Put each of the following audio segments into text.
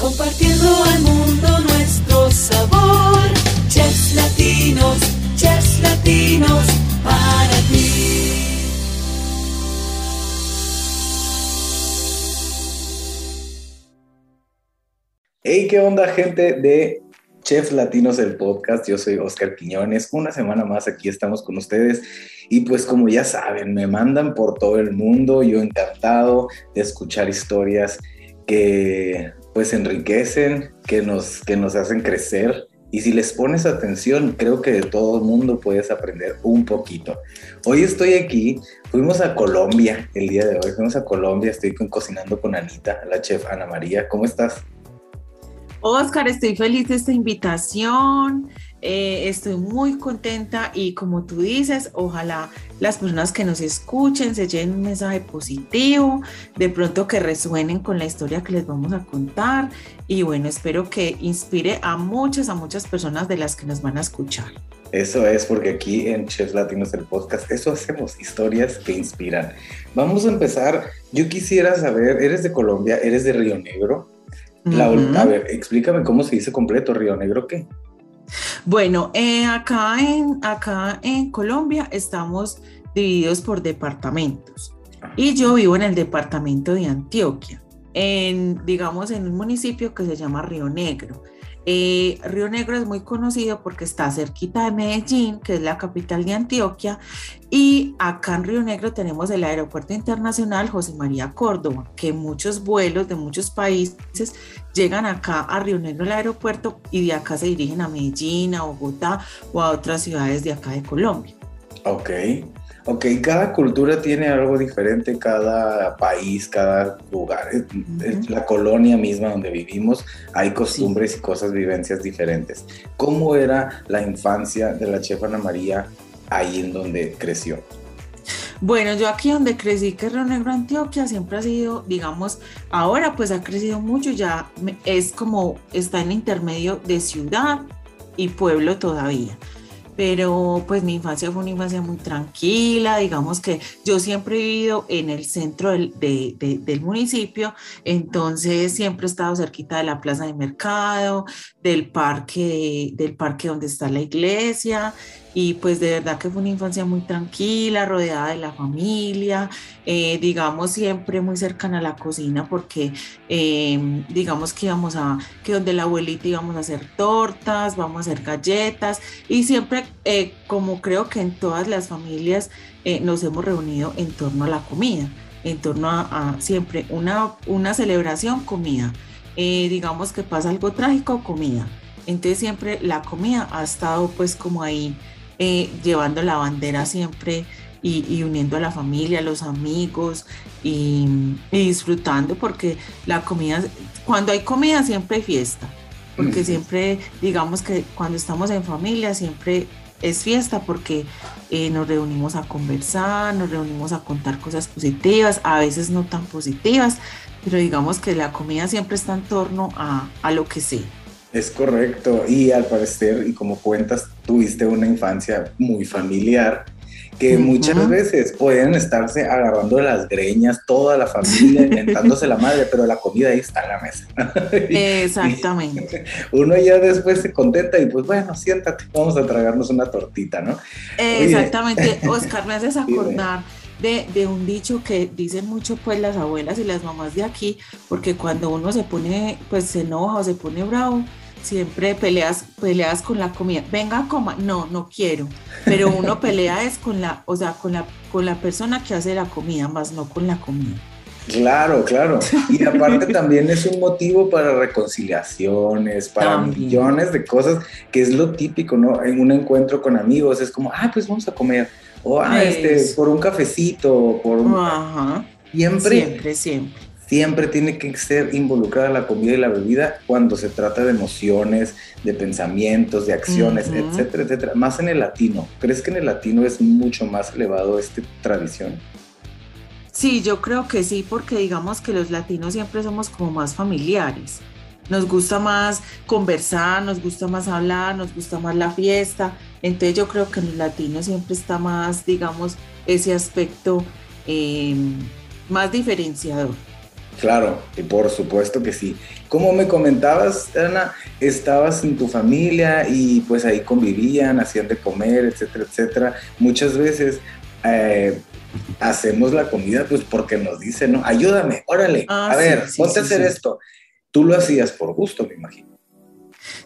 compartiendo al mundo nuestro sabor. Chefs latinos, chefs latinos, para ti. Hey, ¿qué onda, gente de Chefs Latinos el podcast? Yo soy Oscar Quiñones. Una semana más aquí estamos con ustedes. Y pues como ya saben, me mandan por todo el mundo. Yo encantado de escuchar historias que pues enriquecen, que nos, que nos hacen crecer. Y si les pones atención, creo que de todo el mundo puedes aprender un poquito. Hoy estoy aquí, fuimos a Colombia el día de hoy, fuimos a Colombia, estoy con- cocinando con Anita, la chef Ana María. ¿Cómo estás? Oscar, estoy feliz de esta invitación, eh, estoy muy contenta y como tú dices, ojalá las personas que nos escuchen se lleven un mensaje positivo, de pronto que resuenen con la historia que les vamos a contar y bueno, espero que inspire a muchas, a muchas personas de las que nos van a escuchar. Eso es porque aquí en Chefs Latinos el podcast, eso hacemos, historias que inspiran. Vamos a empezar. Yo quisiera saber, ¿eres de Colombia? ¿Eres de Río Negro? La- Ujú. A ver, explícame cómo se dice completo, Río Negro, ¿qué? Bueno, eh, acá, en, acá en Colombia estamos divididos por departamentos y yo vivo en el departamento de Antioquia, en, digamos, en un municipio que se llama Río Negro. Eh, Río Negro es muy conocido porque está cerquita de Medellín, que es la capital de Antioquia, y acá en Río Negro tenemos el Aeropuerto Internacional José María Córdoba, que muchos vuelos de muchos países llegan acá a Río Negro el aeropuerto y de acá se dirigen a Medellín, a Bogotá o a otras ciudades de acá de Colombia. Ok. Ok, cada cultura tiene algo diferente, cada país, cada lugar, la colonia misma donde vivimos, hay costumbres y cosas, vivencias diferentes. ¿Cómo era la infancia de la chef Ana María ahí en donde creció? Bueno, yo aquí donde crecí, que es Río Negro, Antioquia, siempre ha sido, digamos, ahora pues ha crecido mucho, ya es como está en intermedio de ciudad y pueblo todavía. Pero pues mi infancia fue una infancia muy tranquila, digamos que yo siempre he vivido en el centro del, de- de- del municipio, entonces siempre he estado cerquita de la plaza de mercado, del parque, del parque donde está la iglesia, y pues de verdad que fue una infancia muy tranquila, rodeada de la familia, eh, digamos siempre muy cercana a la cocina porque eh, digamos que íbamos a, que donde la abuelita íbamos a hacer tortas, vamos a hacer galletas y siempre eh, como creo que en todas las familias eh, nos hemos reunido en torno a la comida, en torno a, a siempre una, una celebración, comida. Eh, digamos que pasa algo trágico, comida. Entonces siempre la comida ha estado pues como ahí eh, llevando la bandera siempre y, y uniendo a la familia, a los amigos y, y disfrutando porque la comida, cuando hay comida siempre hay fiesta, porque siempre digamos que cuando estamos en familia siempre es fiesta porque eh, nos reunimos a conversar, nos reunimos a contar cosas positivas, a veces no tan positivas, pero digamos que la comida siempre está en torno a, a lo que sea. Es correcto, y al parecer, y como cuentas, tuviste una infancia muy familiar, que muchas veces pueden estarse agarrando de las greñas, toda la familia, inventándose la madre, pero la comida ahí está en la mesa. Exactamente. Uno ya después se contenta y pues bueno, siéntate, vamos a tragarnos una tortita, ¿no? Oye. Exactamente, Oscar, me haces acordar de, de un dicho que dicen mucho pues las abuelas y las mamás de aquí, porque cuando uno se pone, pues se enoja o se pone bravo, siempre peleas, peleas con la comida. Venga, coma, no, no quiero. Pero uno pelea es con la, o sea, con la, con la persona que hace la comida, más no con la comida. Claro, claro. Y aparte también es un motivo para reconciliaciones, para También. millones de cosas, que es lo típico, ¿no? En un encuentro con amigos es como, ah, pues vamos a comer. O, ah, este, por un cafecito, por un... Ajá. Siempre, Siempre, siempre. Siempre tiene que ser involucrada la comida y la bebida cuando se trata de emociones, de pensamientos, de acciones, etcétera, etcétera. Más en el latino. ¿Crees que en el latino es mucho más elevado esta tradición? Sí, yo creo que sí, porque digamos que los latinos siempre somos como más familiares. Nos gusta más conversar, nos gusta más hablar, nos gusta más la fiesta. Entonces yo creo que en los latinos siempre está más, digamos, ese aspecto eh, más diferenciador. Claro, y por supuesto que sí. Como me comentabas, Ana, estabas en tu familia y pues ahí convivían, hacían de comer, etcétera, etcétera. Muchas veces eh, hacemos la comida pues porque nos dicen, no, ayúdame, órale, Ah, a sí, ver, sí, ponte a sí, hacer sí. esto. Tú lo hacías por gusto, me imagino.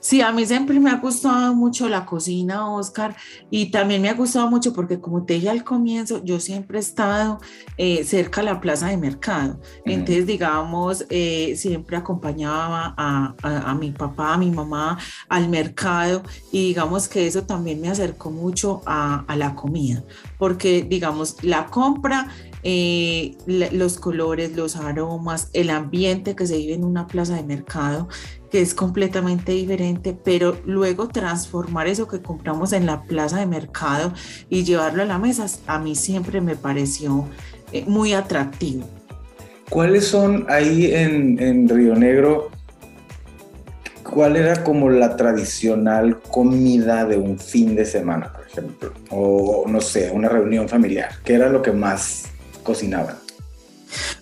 Sí, a mí siempre me ha gustado mucho la cocina, Oscar, y también me ha gustado mucho porque como te dije al comienzo, yo siempre he estado eh, cerca a la plaza de mercado. Entonces, digamos, eh, siempre acompañaba a, a- a mi papá, a mi mamá al mercado y digamos que eso también me acercó mucho a, a la comida, porque digamos, la compra eh, los colores, los aromas, el ambiente que se vive en una plaza de mercado, que es completamente diferente, pero luego transformar eso que compramos en la plaza de mercado y llevarlo a la mesa, a mí siempre me pareció eh, muy atractivo. ¿Cuáles son ahí en, en Río Negro? ¿Cuál era como la tradicional comida de un fin de semana, por ejemplo? O no sé, una reunión familiar. ¿Qué era lo que más cocinaban?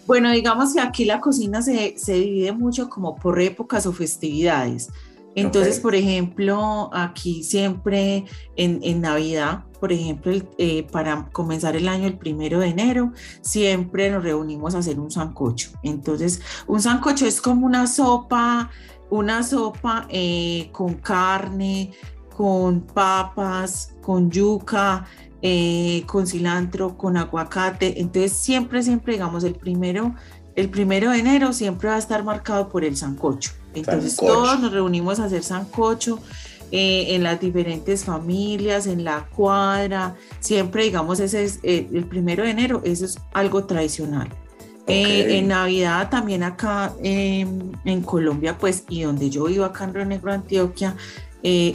Bueno, digamos que aquí la cocina se, se divide mucho como por épocas o festividades. Entonces, por ejemplo, aquí siempre en, en Navidad, por ejemplo, el- eh, para comenzar el año el primero de enero, siempre nos reunimos a hacer un sancocho. Entonces, un sancocho es como una sopa, una sopa eh, con carne, con papas, con yuca, eh, con cilantro, con aguacate. Entonces siempre, siempre, digamos, el primero, el primero de enero siempre va a estar marcado por el sancocho. Entonces Sancocho. todos nos reunimos a hacer sancocho eh, en las diferentes familias, en la cuadra. Siempre, digamos, ese es eh, el primero de enero, eso es algo tradicional. Eh, en Navidad también acá em, en Colombia, pues, y donde yo vivo acá en Río Negro, Antioquia,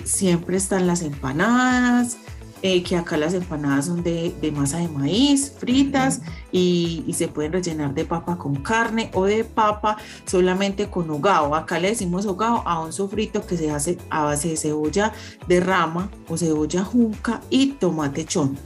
siempre están las empanadas, eh, que acá las empanadas son de, de masa de maíz, fritas, y, y se pueden rellenar de papa con carne o de papa solamente con hogao. Acá le decimos hogao a un sofrito que se hace a base de cebolla de rama o cebolla junca y tomate chón.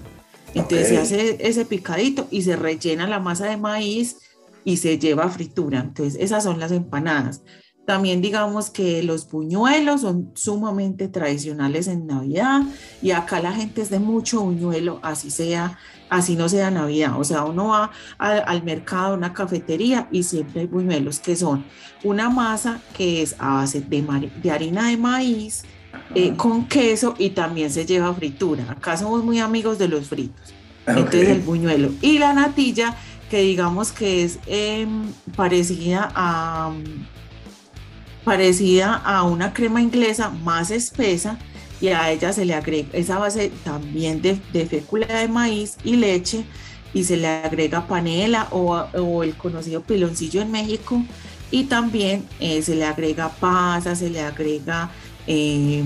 Entonces se hace ese picadito y se rellena la masa de maíz y se lleva a fritura. Entonces esas son las empanadas. También digamos que los buñuelos son sumamente tradicionales en Navidad y acá la gente es de mucho buñuelo, así sea, así no sea Navidad. O sea, uno va al, al mercado, a una cafetería y siempre hay buñuelos que son una masa que es a base de, de harina de maíz eh, con queso y también se lleva fritura. Acá somos muy amigos de los fritos. Entonces el buñuelo y la natilla que digamos que es em, parecida a parecida a una crema inglesa más espesa y a ella se le agrega esa base también de, de fécula de maíz y leche y se le agrega panela o, o el conocido piloncillo en México y también eh, se le agrega pasa, se le agrega eh,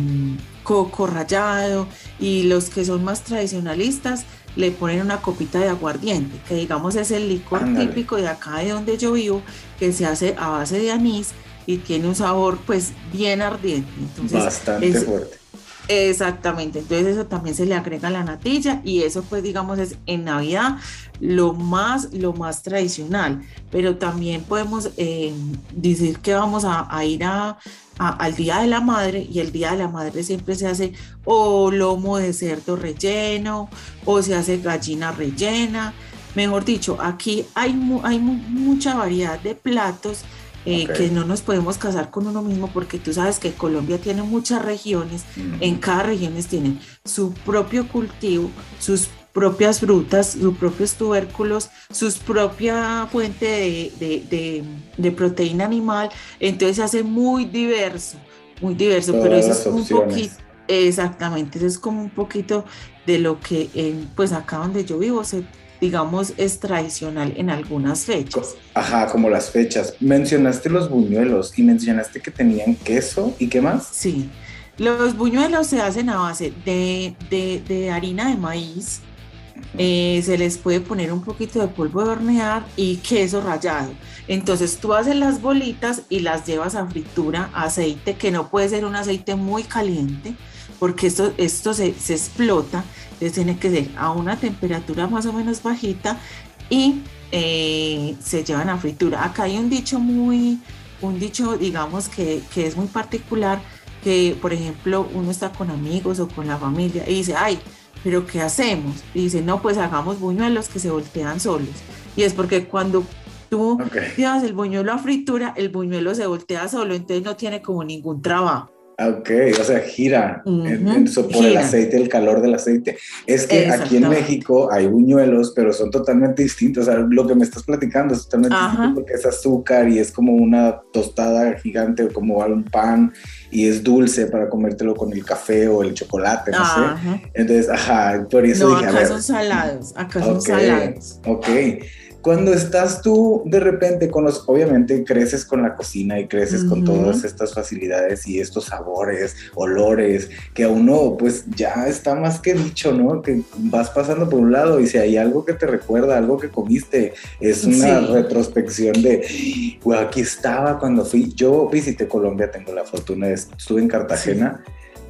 coco rallado y los que son más tradicionalistas le ponen una copita de aguardiente, que digamos es el licor típico de acá de donde yo vivo, que se hace a base de anís y tiene un sabor pues bien ardiente. Entonces, Bastante es- fuerte. Exactamente, entonces eso también se le agrega a la natilla y eso pues digamos es en Navidad lo más, lo más tradicional, pero también podemos eh, decir que vamos a, a ir a, a- al Día de la Madre y el Día de la Madre siempre se hace o lomo de cerdo relleno o se hace gallina rellena, mejor dicho, aquí hay, hay mu- mucha variedad de platos eh, que no nos podemos casar con uno mismo porque tú sabes que Colombia tiene muchas regiones en cada región tienen su propio cultivo, sus propias frutas, sus propios tubérculos, sus propia fuente de, de- de- de proteína animal, entonces se hace muy diverso, muy diverso, pero eso es un opciones. poquito, exactamente, eso es como un poquito de lo que en, pues acá donde yo vivo se digamos es tradicional en algunas fechas. Ajá, como las fechas. Mencionaste los buñuelos y mencionaste que tenían queso y qué más. Sí, los buñuelos se hacen a base de, de- de harina de maíz, eh, se les puede poner un poquito de polvo de hornear y queso rallado. Entonces tú haces las bolitas y las llevas a fritura, aceite, que no puede ser un aceite muy caliente, porque esto, esto se, se explota, entonces tiene que ser a una temperatura más o menos bajita y eh, se llevan a fritura. Acá hay un dicho muy, un dicho, digamos, que, que es muy particular, que por ejemplo uno está con amigos o con la familia y dice, ay, pero ¿qué hacemos? Y dice, no, pues hagamos buñuelos que se voltean solos. Y es porque cuando tú llevas el buñuelo a fritura, el buñuelo se voltea solo, entonces no tiene como ningún trabajo. Ok, o sea, gira por el aceite, el calor del aceite. Es que aquí en México hay buñuelos, pero son totalmente distintos. O sea, lo que me estás platicando es totalmente distinto porque es azúcar y es como una tostada gigante o como un pan y es dulce para comértelo con el café o el chocolate, no sé. Entonces, ajá, por eso no, acá son salados, acá son salados. Ok cuando estás tú de repente con los, obviamente creces con la cocina y creces con todas estas facilidades y estos sabores, olores, que a uno pues ya está más que dicho, ¿no? Que vas pasando por un lado y si hay algo que te recuerda, algo que comiste, es una retrospección de, pues aquí estaba cuando fui, yo visité Colombia, tengo la fortuna de, estuve en Cartagena.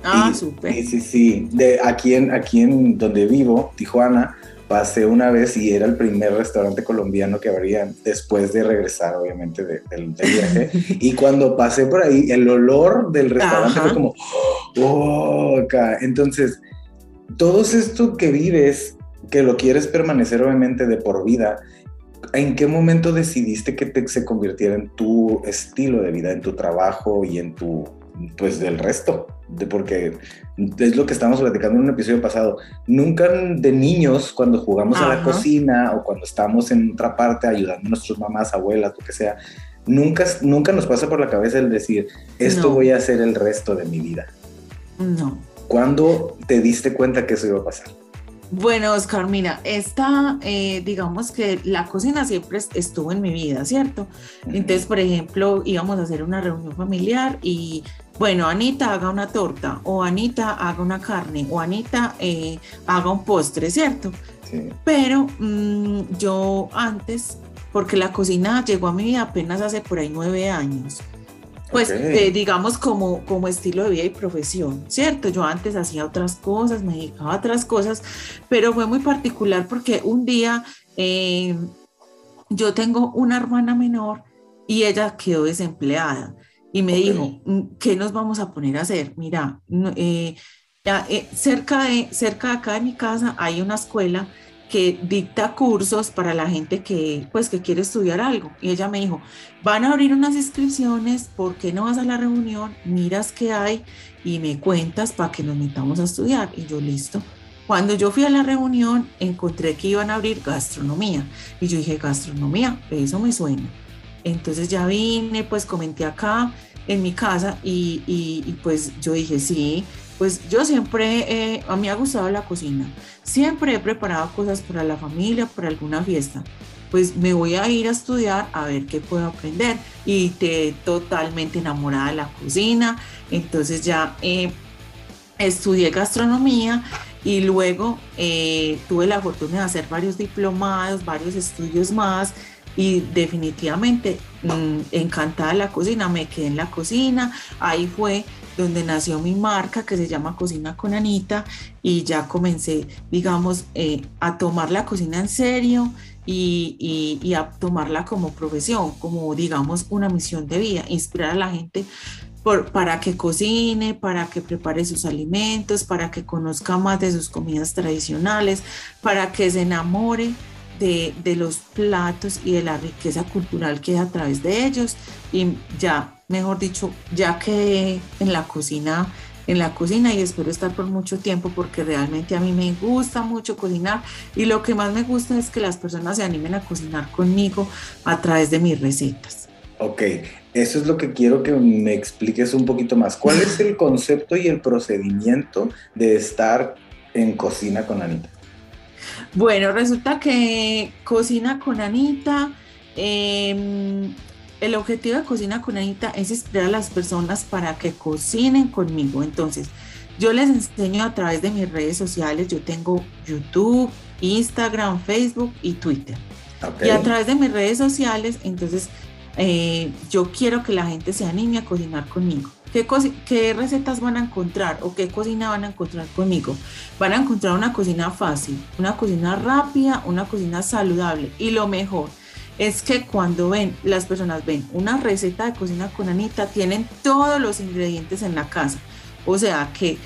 Ah, súper. Sí, sí, sí, de aquí en, aquí en donde vivo, Tijuana, pasé una vez y era el primer restaurante colombiano que abría después de regresar, obviamente, del viaje. y cuando pasé por ahí, el olor del restaurante fue como, oh, acá. Entonces, todo esto que vives, que lo quieres permanecer, obviamente, de por vida, ¿en qué momento decidiste que te, se convirtiera en tu estilo de vida, en tu trabajo y en tu, pues, del resto? De porque es lo que estábamos platicando en un episodio pasado. Nunca de niños, cuando jugamos a la cocina o cuando estamos en otra parte ayudando a nuestras mamás, abuelas, lo que sea, nunca, nunca nos pasa por la cabeza el decir, esto voy a hacer el resto de mi vida. No. ¿Cuándo te diste cuenta que eso iba a pasar? Bueno, Oscar, mira, esta, eh, digamos que la cocina siempre estuvo en mi vida, ¿cierto? Entonces, por ejemplo, íbamos a hacer una reunión familiar y bueno, Anita haga una torta, o Anita haga una carne, o Anita eh, haga un postre, ¿cierto? Sí. Pero mm, yo antes, porque la cocina llegó a mi vida apenas hace por ahí nueve años, pues eh, digamos como, como estilo de vida y profesión, ¿cierto? Yo antes hacía otras cosas, me dedicaba a otras cosas, pero fue muy particular porque un día eh, yo tengo una hermana menor y ella quedó desempleada y me dijo, mm, ¿qué nos vamos a poner a hacer? Mira, eh, eh, cerca, de, cerca de acá de mi casa hay una escuela que dicta cursos para la gente que, pues, que quiere estudiar algo. Y ella me dijo, van a abrir unas inscripciones, ¿por qué no vas a la reunión? Miras qué hay y me cuentas para que nos metamos a estudiar. Y yo, listo. Cuando yo fui a la reunión, encontré que iban a abrir gastronomía. Y yo dije, gastronomía, eso me suena. Entonces ya vine, pues comenté acá en mi casa y, pues yo dije, sí, pues yo siempre, a mí ha gustado la cocina, siempre he preparado cosas para la familia, para alguna fiesta. Pues me voy a ir a estudiar a ver qué puedo aprender y te totalmente enamorada de la cocina. Entonces ya eh, estudié gastronomía y luego eh, tuve la fortuna de hacer varios diplomados, varios estudios más y definitivamente mm, encantada de la cocina, me quedé en la cocina, ahí fue donde nació mi marca que se llama Cocina con Anita y ya comencé, digamos, eh, a tomar la cocina en serio y, y, a tomarla como profesión, como digamos una misión de vida, inspirar a la gente por, para que cocine, para que prepare sus alimentos, para que conozca más de sus comidas tradicionales, para que se enamore de, los platos y de la riqueza cultural que es a través de ellos. Y ya, mejor dicho, ya quedé en la cocina en la cocina y espero estar por mucho tiempo porque realmente a mí me gusta mucho cocinar y lo que más me gusta es que las personas se animen a cocinar conmigo a través de mis recetas. Ok, eso es lo que quiero que me expliques un poquito más. ¿Cuál es el concepto y el procedimiento de estar en cocina con Anita? Bueno, resulta que Cocina con Anita, em, el objetivo de Cocina con Anita es inspirar a las personas para que cocinen conmigo. Entonces, yo les enseño a través de mis redes sociales, yo tengo YouTube, Instagram, Facebook y Twitter. Y a través de mis redes sociales, entonces, eh, yo quiero que la gente se anime a cocinar conmigo ¿qué, ¿qué recetas van a encontrar o qué cocina van a encontrar conmigo? Van a encontrar una cocina fácil, una cocina rápida, una cocina saludable y lo mejor es que cuando ven, las personas ven una receta de cocina con Anita, tienen todos los ingredientes en la casa. O sea que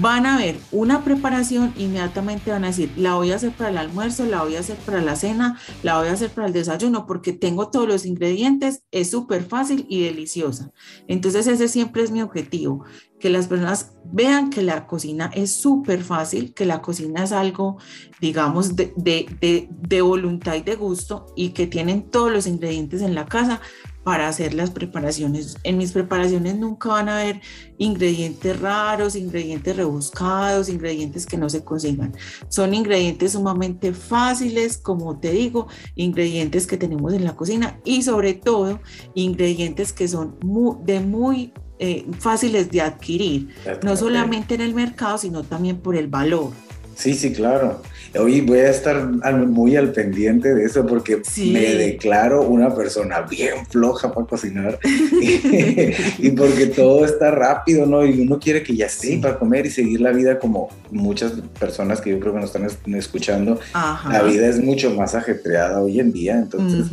van a ver una preparación, inmediatamente van a decir, la voy a hacer para el almuerzo, la voy a hacer para la cena, la voy a hacer para el desayuno, porque tengo todos los ingredientes, es súper fácil y deliciosa. Entonces ese siempre es mi objetivo, que las personas vean que la cocina es súper fácil, que la cocina es algo, digamos, de, de, de voluntad y de gusto y que tienen todos los ingredientes en la casa para hacer las preparaciones. En mis preparaciones nunca van a haber ingredientes raros, ingredientes rebuscados, ingredientes que no se consigan. Son ingredientes sumamente fáciles, como te digo, ingredientes que tenemos en la cocina y sobre todo ingredientes que son de muy eh, fáciles de adquirir, no solamente en el mercado, sino también por el valor. Sí, sí, claro. Hoy voy a estar muy al pendiente de eso porque me declaro una persona bien floja para cocinar. Y, porque todo está rápido, ¿no? Y uno quiere que ya esté para comer y seguir la vida como muchas personas que yo creo que nos están escuchando. La vida es mucho más ajetreada hoy en día, entonces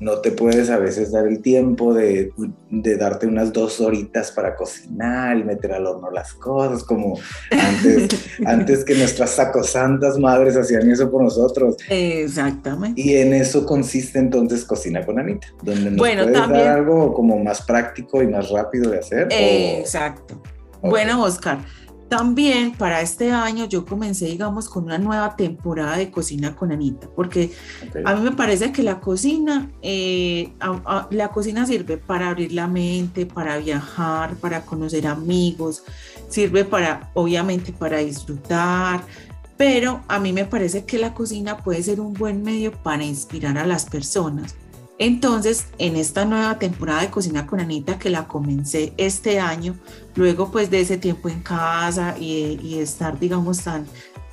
no te puedes a veces dar el tiempo de, de, darte unas dos horitas para cocinar y meter al horno las cosas como antes, antes que nuestras sacosantas madres hacían eso por nosotros. Exactamente. Y en eso consiste entonces Cocina con Anita, donde nos bueno, puedes dar algo como más práctico y más rápido de hacer. Exacto. Bueno, Oscar, también para este año yo comencé, digamos, con una nueva temporada de Cocina con Anita, porque a mí me parece que la cocina, eh, la cocina sirve para abrir la mente, para viajar, para conocer amigos, sirve para, obviamente, para disfrutar, pero a mí me parece que la cocina puede ser un buen medio para inspirar a las personas. Entonces, en esta nueva temporada de Cocina con Anita que la comencé este año, luego pues de ese tiempo en casa y, estar, digamos, tan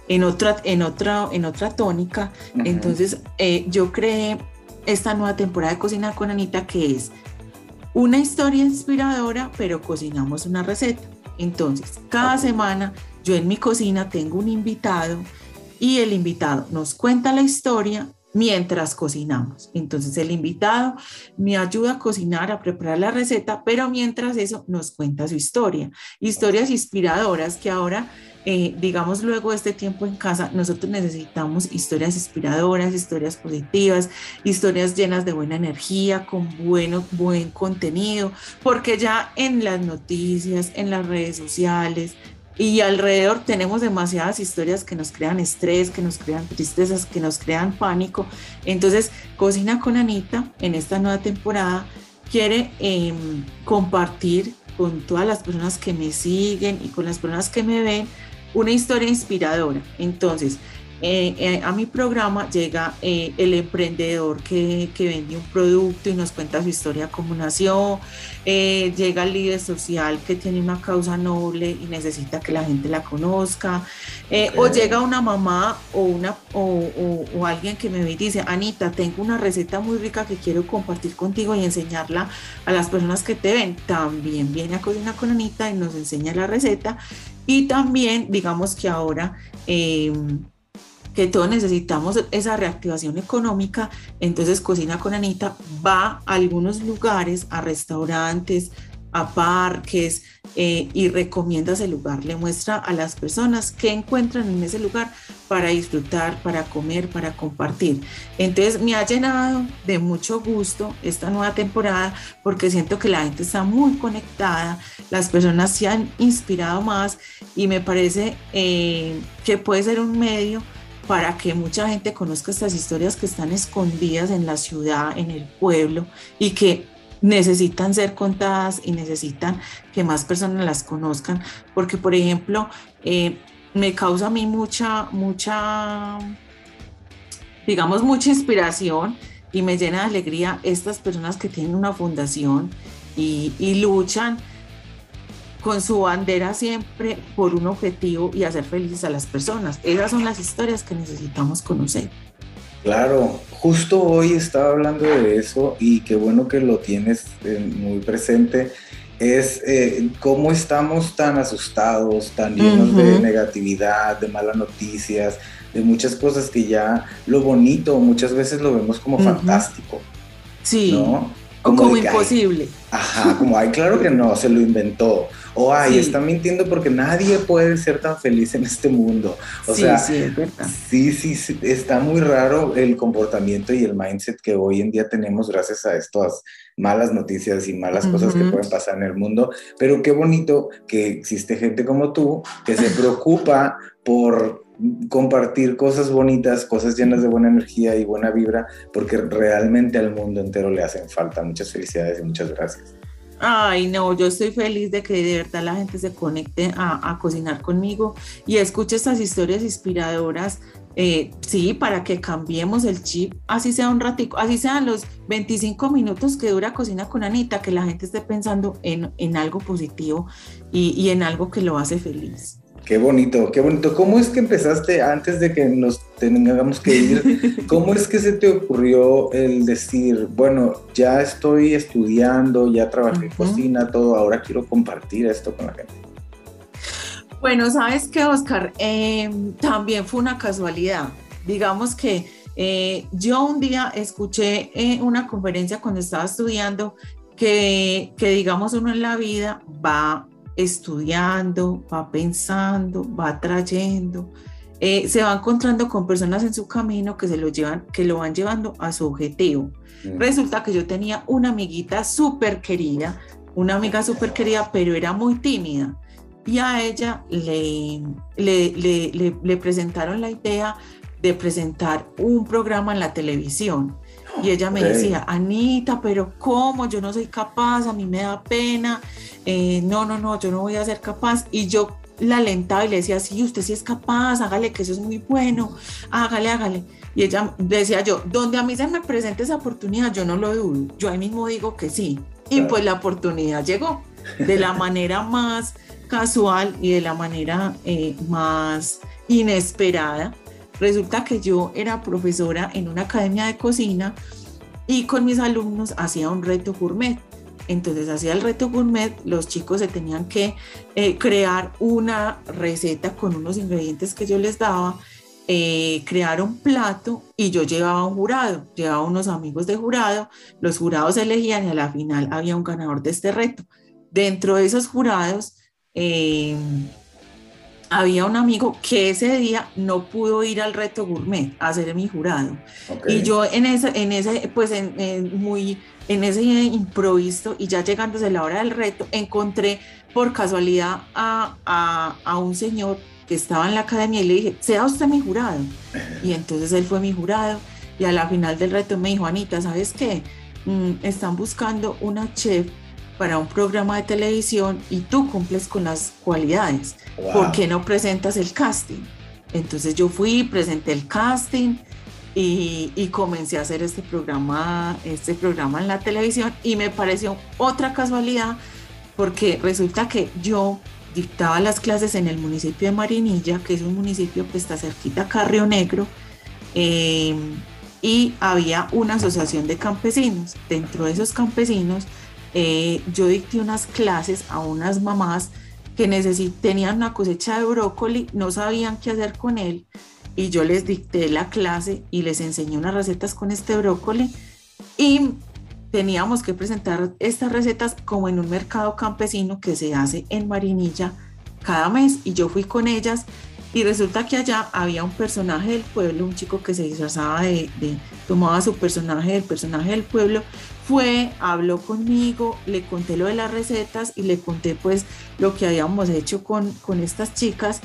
en otra, en otra, en otra tónica, entonces eh, yo creé esta nueva temporada de Cocina con Anita que es una historia inspiradora, pero cocinamos una receta. Entonces, cada semana yo en mi cocina tengo un invitado y el invitado nos cuenta la historia mientras cocinamos. Entonces el invitado me ayuda a cocinar, a preparar la receta, pero mientras eso nos cuenta su historia. Historias inspiradoras que ahora, eh, digamos luego de este tiempo en casa, nosotros necesitamos historias inspiradoras, historias positivas, historias llenas de buena energía, con bueno, buen contenido, porque ya en las noticias, en las redes sociales, y alrededor tenemos demasiadas historias que nos crean estrés, que nos crean tristezas, que nos crean pánico. Entonces, Cocina con Anita en esta nueva temporada quiere em, compartir con todas las personas que me siguen y con las personas que me ven una historia inspiradora. Entonces, eh, eh, a mi programa llega eh, el emprendedor que, que, vende un producto y nos cuenta su historia cómo nació, llega el líder social que tiene una causa noble y necesita que la gente la conozca, o llega una mamá o, una, o, o, alguien que me ve y dice, Anita, tengo una receta muy rica que quiero compartir contigo y enseñarla a las personas que te ven. También viene a Cocina con Anita y nos enseña la receta. Y también, digamos que ahora que todos necesitamos esa reactivación económica, entonces Cocina con Anita va a algunos lugares, a restaurantes, a parques eh, y recomienda ese lugar, le muestra a las personas qué encuentran en ese lugar para disfrutar, para comer, para compartir. Entonces me ha llenado de mucho gusto esta nueva temporada porque siento que la gente está muy conectada, las personas se han inspirado más y me parece eh, que puede ser un medio para que mucha gente conozca estas historias que están escondidas en la ciudad, en el pueblo y que necesitan ser contadas y necesitan que más personas las conozcan, porque por ejemplo, eh, me causa a mí mucha, mucha, digamos, mucha inspiración y me llena de alegría estas personas que tienen una fundación y, y luchan con su bandera siempre por un objetivo y hacer felices a las personas. Esas son las historias que necesitamos conocer. Claro, justo hoy estaba hablando de eso y qué bueno que lo tienes eh, muy presente. es eh, cómo estamos tan asustados, tan llenos de negatividad, de malas noticias, de muchas cosas que ya lo bonito muchas veces lo vemos como fantástico. Sí. o como imposible. ajá, como, ay, claro que no, se lo inventó. O, ay, está mintiendo porque nadie puede ser tan feliz en este mundo. O sea, sí, sí, sí, sí, está muy raro el comportamiento y el mindset que hoy en día tenemos gracias a estas malas noticias y malas cosas que pueden pasar en el mundo. Pero qué bonito que existe gente como tú que se preocupa por compartir cosas bonitas, cosas llenas de buena energía y buena vibra, porque realmente al mundo entero le hacen falta. Muchas felicidades y muchas gracias. Ay, no, yo estoy feliz de que de verdad la gente se conecte a, cocinar conmigo y escuche estas historias inspiradoras. Eh, sí, para que cambiemos el chip, así sea un ratico, así sean los 25 minutos que dura Cocina con Anita, que la gente esté pensando en, algo positivo y en algo que lo hace feliz. Qué bonito, qué bonito. ¿Cómo es que empezaste antes de que nos tengamos que ir? ¿Cómo es que se te ocurrió el decir, bueno, ya estoy estudiando, ya trabajé en cocina, todo, ahora quiero compartir esto con la gente? Bueno, sabes que, Oscar, em, también fue una casualidad. Digamos que eh, yo un día escuché en una conferencia cuando estaba estudiando que, que, digamos, uno en la vida va estudiando, va pensando, va trayendo, eh, se va encontrando con personas en su camino que se lo llevan, que lo van llevando a su objetivo. Mm. Resulta que yo tenía una amiguita súper querida, una amiga súper querida, pero era muy tímida. Y a ella le, le, le, presentaron la idea de presentar un programa en la televisión. Y ella me decía, Anita, pero ¿cómo? Yo no soy capaz, a mí me da pena. Eh, no, no, no, yo no voy a ser capaz. Y yo la alentaba y le decía, sí, usted sí es capaz, hágale, que eso es muy bueno, hágale, hágale. Y ella decía yo, donde a mí se me presente esa oportunidad, yo no lo dudo, yo ahí mismo digo que sí. Y pues la oportunidad llegó de la manera más casual y de la manera eh, más inesperada. Resulta que yo era profesora en una academia de cocina y con mis alumnos hacía un reto gourmet. Entonces hacía el reto gourmet, los chicos se tenían que eh, crear una receta con unos ingredientes que yo les daba, eh, crear un plato y yo llevaba un jurado, llevaba unos amigos de jurado, los jurados elegían y a la final había un ganador de este reto. Dentro de esos jurados eh, había un amigo que ese día no pudo ir al reto gourmet a ser mi jurado. Y yo en ese, en ese pues en, muy, en ese improviso y ya llegándose la hora del reto, encontré por casualidad a, a, a, un señor que estaba en la academia y le dije, sea usted mi jurado. Y entonces él fue mi jurado y a la final del reto me dijo, Anita, ¿sabes qué? Mm, están buscando una chef para un programa de televisión y tú cumples con las cualidades. ¿Por qué no presentas el casting? Entonces yo fui, presenté el casting y, y, comencé a hacer este programa, este programa en la televisión y me pareció otra casualidad porque resulta que yo dictaba las clases en el municipio de Marinilla, que es un municipio que está cerquita a Carrio Negro, eh, y había una asociación de campesinos. Dentro de esos campesinos eh, yo dicté unas clases a unas mamás que tenían una cosecha de brócoli, no sabían qué hacer con él y yo les dicté la clase y les enseñé unas recetas con este brócoli y teníamos que presentar estas recetas como en un mercado campesino que se hace en Marinilla cada mes y yo fui con ellas y resulta que allá había un personaje del pueblo, un chico que se disfrazaba de, de tomaba su personaje del personaje del pueblo fue, habló conmigo, le conté lo de las recetas y le conté pues lo que habíamos hecho con, con estas chicas.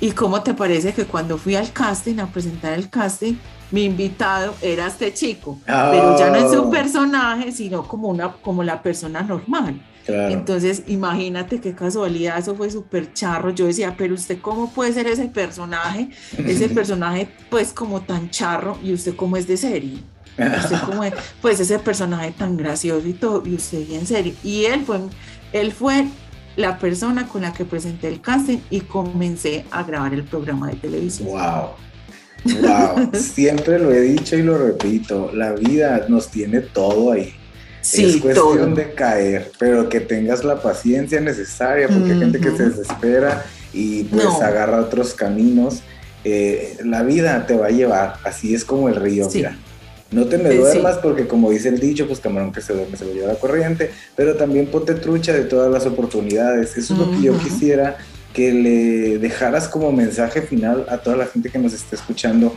¿Y cómo te parece que cuando fui al casting, a presentar el casting, mi invitado era este chico, pero ya no es su oh. personaje, sino como, una, como la persona normal. Entonces, imagínate qué casualidad, eso fue súper charro. Yo decía, pero usted cómo puede ser ese personaje, ese personaje pues como tan charro y usted cómo es de serie pues ese personaje tan gracioso y todo, y usted bien serio. Y él fue, él fue la persona con la que presenté el casting y comencé a grabar el programa de televisión. Wow. Wow, siempre lo he dicho y lo repito, la vida nos tiene todo ahí. Es cuestión de caer, pero que tengas la paciencia necesaria, porque hay gente que se desespera y pues agarra otros caminos. Eh, la vida te va a llevar, así es como el río, mira. No te me duermas porque como dice el dicho, pues camarón que se duerme se lo lleva la corriente, pero también ponte trucha de todas las oportunidades. Eso es lo que yo quisiera que le dejaras como mensaje final a toda la gente que nos está escuchando.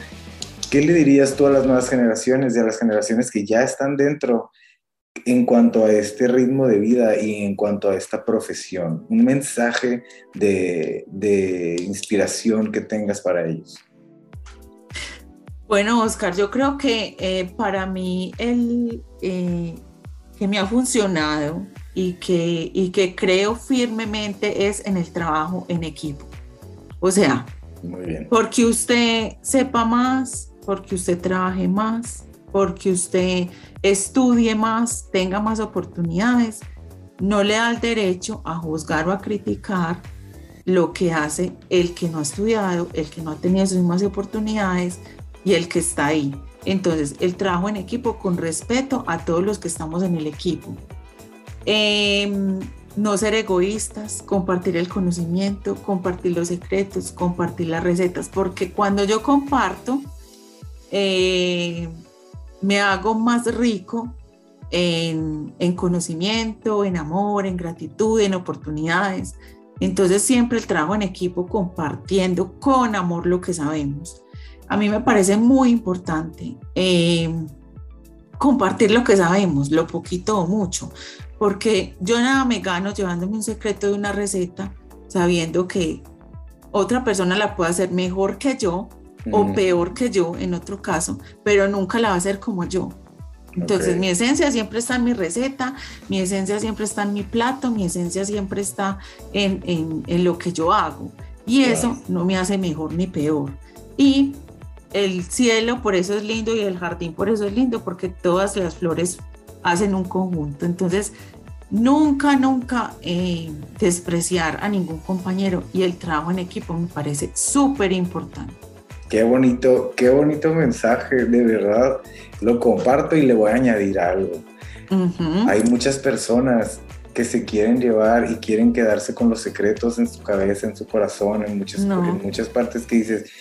¿Qué le dirías tú a las nuevas generaciones y a las generaciones que ya están dentro en cuanto a este ritmo de vida y en cuanto a esta profesión? Un mensaje de, inspiración que tengas para ellos. Bueno, Oscar, yo creo que eh, para mí el eh, que me ha funcionado y que, y que creo firmemente es en el trabajo en equipo. O sea, porque usted sepa más, porque usted trabaje más, porque usted estudie más, tenga más oportunidades, no le da el derecho a juzgar o a criticar lo que hace el que no ha estudiado, el que no ha tenido esas mismas oportunidades y el que está ahí. Entonces, el trabajo en equipo con respeto a todos los que estamos en el equipo. Em, no ser egoístas, compartir el conocimiento, compartir los secretos, compartir las recetas, porque cuando yo comparto, eh, me hago más rico en, en, conocimiento, en amor, en gratitud, en oportunidades. Entonces siempre el trabajo en equipo compartiendo con amor lo que sabemos. A mí me parece muy importante em, compartir lo que sabemos, lo poquito o mucho, porque yo nada me gano llevándome un secreto de una receta sabiendo que otra persona la puede hacer mejor que yo o peor que yo en otro caso, pero nunca la va a hacer como yo. Entonces mi esencia siempre está en mi receta, mi esencia siempre está en mi plato, mi esencia siempre está en, en, lo que yo hago. Y eso no me hace mejor ni peor. Y el cielo por eso es lindo y el jardín por eso es lindo, porque todas las flores hacen un conjunto. Entonces, nunca, nunca eh, despreciar a ningún compañero y el trabajo en equipo me parece súper importante. Qué bonito, qué bonito mensaje, de verdad. Lo comparto y le voy a añadir algo. Hay muchas personas que se quieren llevar y quieren quedarse con los secretos en su cabeza, en su corazón, en muchas, en muchas partes que dices,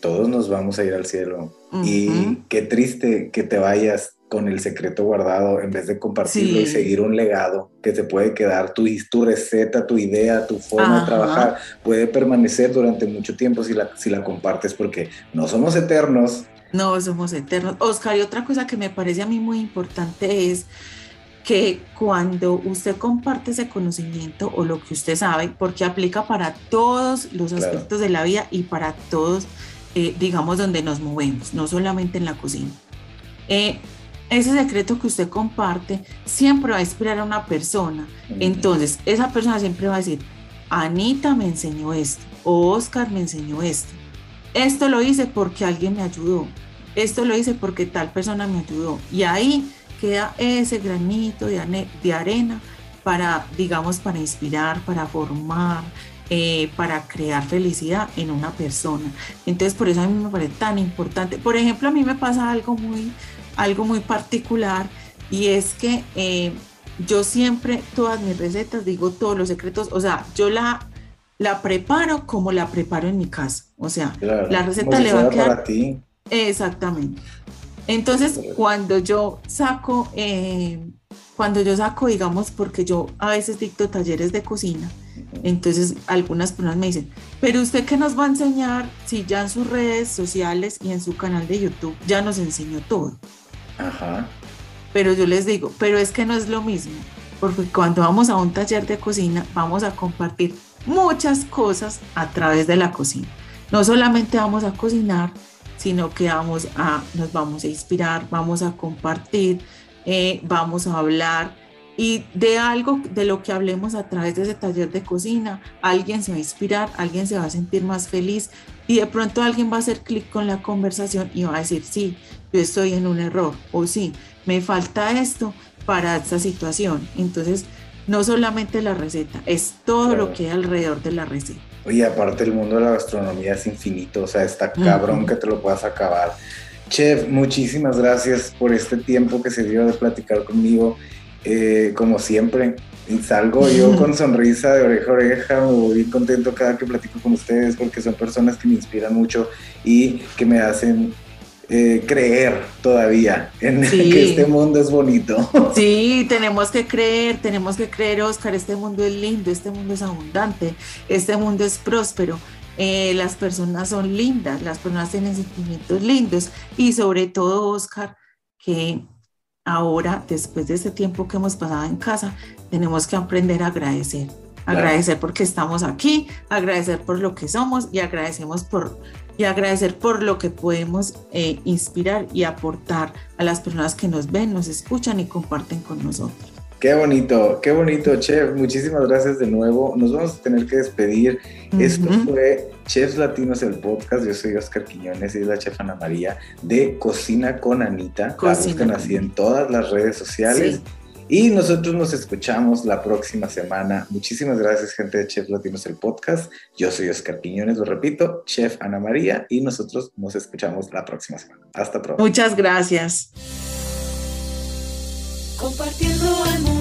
todos nos vamos a ir al cielo. Y qué triste que te vayas con el secreto guardado en vez de compartirlo y seguir un legado que se puede quedar. Tu, tu receta, tu idea, tu forma de trabajar puede permanecer durante mucho tiempo si la, si la compartes porque no somos eternos. No somos eternos. Oscar, y otra cosa que me parece a mí muy importante es que cuando usted comparte ese conocimiento o lo que usted sabe, porque aplica para todos los aspectos de la vida y para todos, eh, digamos, donde nos movemos, no solamente en la cocina. Eh, ese secreto que usted comparte siempre va a inspirar a una persona. Entonces, esa persona siempre va a decir, Anita me enseñó esto, o Oscar me enseñó esto. Esto lo hice porque alguien me ayudó. Esto lo hice porque tal persona me ayudó. Y ahí queda ese granito de, de arena para, digamos, para inspirar, para formar, eh, para crear felicidad en una persona. Entonces, por eso a mí me parece tan importante. Por ejemplo, a mí me pasa algo muy, algo muy particular y es que eh, yo siempre, todas mis recetas, digo todos los secretos, o sea, yo la, la preparo como la preparo en mi casa. O sea, la receta le va a quedar... Para ti. Exactamente. Entonces, cuando yo saco, eh, cuando yo saco, digamos, porque yo a veces dicto talleres de cocina, entonces algunas personas me dicen, pero usted qué nos va a enseñar si ya en sus redes sociales y en su canal de YouTube ya nos enseñó todo. Ajá. Pero yo les digo, pero es que no es lo mismo, porque cuando vamos a un taller de cocina vamos a compartir muchas cosas a través de la cocina. No solamente vamos a cocinar, sino que vamos a, nos vamos a inspirar, vamos a compartir, eh, vamos a hablar y de algo de lo que hablemos a través de ese taller de cocina, alguien se va a inspirar, alguien se va a sentir más feliz y de pronto alguien va a hacer clic con la conversación y va a decir, sí, yo estoy en un error o sí, me falta esto para esta situación. Entonces, no solamente la receta, es todo lo que hay alrededor de la receta. Oye, aparte el mundo de la gastronomía es infinito, o sea, está cabrón que te lo puedas acabar. Chef, muchísimas gracias por este tiempo que se dio de platicar conmigo. Eh, como siempre, y salgo yo con sonrisa de oreja a oreja, muy contento cada que platico con ustedes porque son personas que me inspiran mucho y que me hacen eh, creer todavía en que este mundo es bonito. Sí, tenemos que creer, tenemos que creer, Oscar, este mundo es lindo, este mundo es abundante, este mundo es próspero. Eh, las personas son lindas, las personas tienen sentimientos lindos y sobre todo, Oscar, que ahora, después de este tiempo que hemos pasado en casa, tenemos que aprender a agradecer. Agradecer porque estamos aquí, agradecer por lo que somos y agradecemos por y agradecer por lo que podemos eh, inspirar y aportar a las personas que nos ven, nos escuchan y comparten con nosotros. Qué bonito, qué bonito, chef. Muchísimas gracias de nuevo. Nos vamos a tener que despedir. Esto fue Chefs Latinos, el podcast. Yo soy Oscar Quiñones y es la chef Ana María de Cocina con Anita. Cocina la así en todas las redes sociales. Y nosotros nos escuchamos la próxima semana. Muchísimas gracias, gente de Chef Latinos, el podcast. Yo soy Oscar Quiñones, lo repito, Chef Ana María, y nosotros nos escuchamos la próxima semana. Hasta pronto. Muchas gracias. Compartiendo al mundo